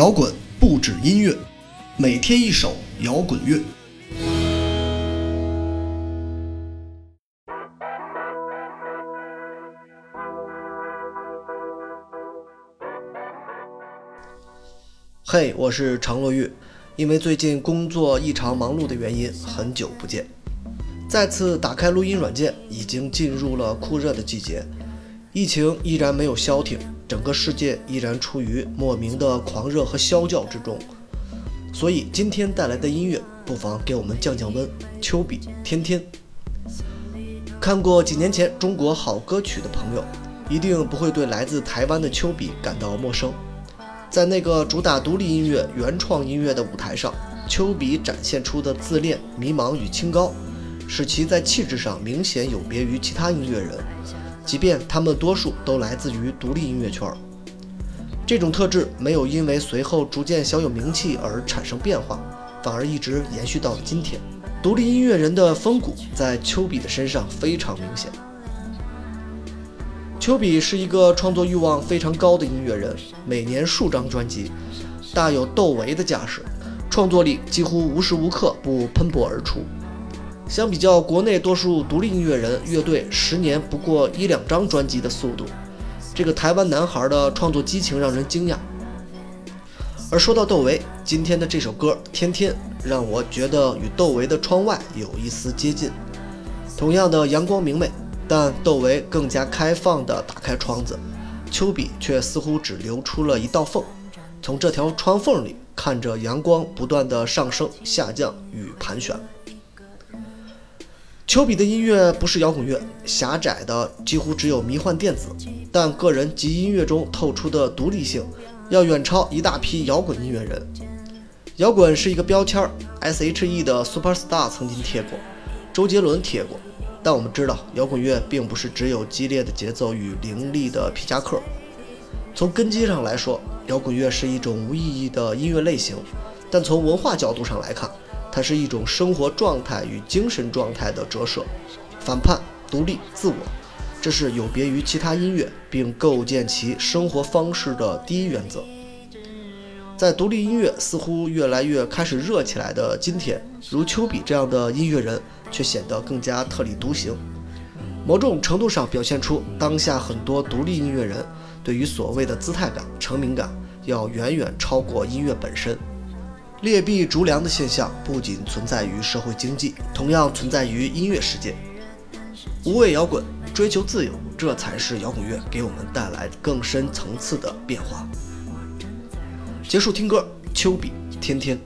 摇滚不止音乐，每天一首摇滚乐。嘿，我是常洛玉，因为最近工作异常忙碌的原因，很久不见。再次打开录音软件，已经进入了酷热的季节，疫情依然没有消停，整个世界依然处于莫名的狂热和啸叫之中。所以今天带来的音乐，不妨给我们降降温。丘比天天看过几年前《中国好歌曲》的朋友，一定不会对来自台湾的丘比感到陌生。在那个主打独立音乐、原创音乐的舞台上，丘比展现出的自恋、迷茫与清高，使其在气质上明显有别于其他音乐人，即便他们多数都来自于独立音乐圈。这种特质没有因为随后逐渐小有名气而产生变化，反而一直延续到了今天。独立音乐人的风骨在丘比的身上非常明显。丘比是一个创作欲望非常高的音乐人，每年数张专辑，大有窦唯的架势，创作力几乎无时无刻不喷薄而出。相比较国内多数独立音乐人乐队十年不过一两张专辑的速度，这个台湾男孩的创作激情让人惊讶。而说到窦唯，今天的这首歌《天天》让我觉得与窦唯的《窗外》有一丝接近，同样的阳光明媚。但窦唯更加开放地打开窗子，丘比却似乎只留出了一道缝，从这条窗缝里看着阳光不断地上升、下降与盘旋。丘比的音乐不是摇滚乐，狭窄的几乎只有迷幻电子，但个人及音乐中透出的独立性，要远超一大批摇滚音乐人。摇滚是一个标签，S.H.E 的 Superstar 曾经贴过，周杰伦贴过。但我们知道，摇滚乐并不是只有激烈的节奏与凌厉的皮夹克。从根基上来说，摇滚乐是一种无意义的音乐类型；但从文化角度上来看，它是一种生活状态与精神状态的折射。反叛、独立、自我，这是有别于其他音乐，并构建其生活方式的第一原则。在独立音乐似乎越来越开始热起来的今天，如丘比这样的音乐人。却显得更加特立独行，某种程度上表现出当下很多独立音乐人对于所谓的姿态感、成名感要远远超过音乐本身。劣币逐良的现象不仅存在于社会经济，同样存在于音乐世界。无畏摇滚，追求自由，这才是摇滚乐给我们带来更深层次的变化。结束听歌，丘比，天天。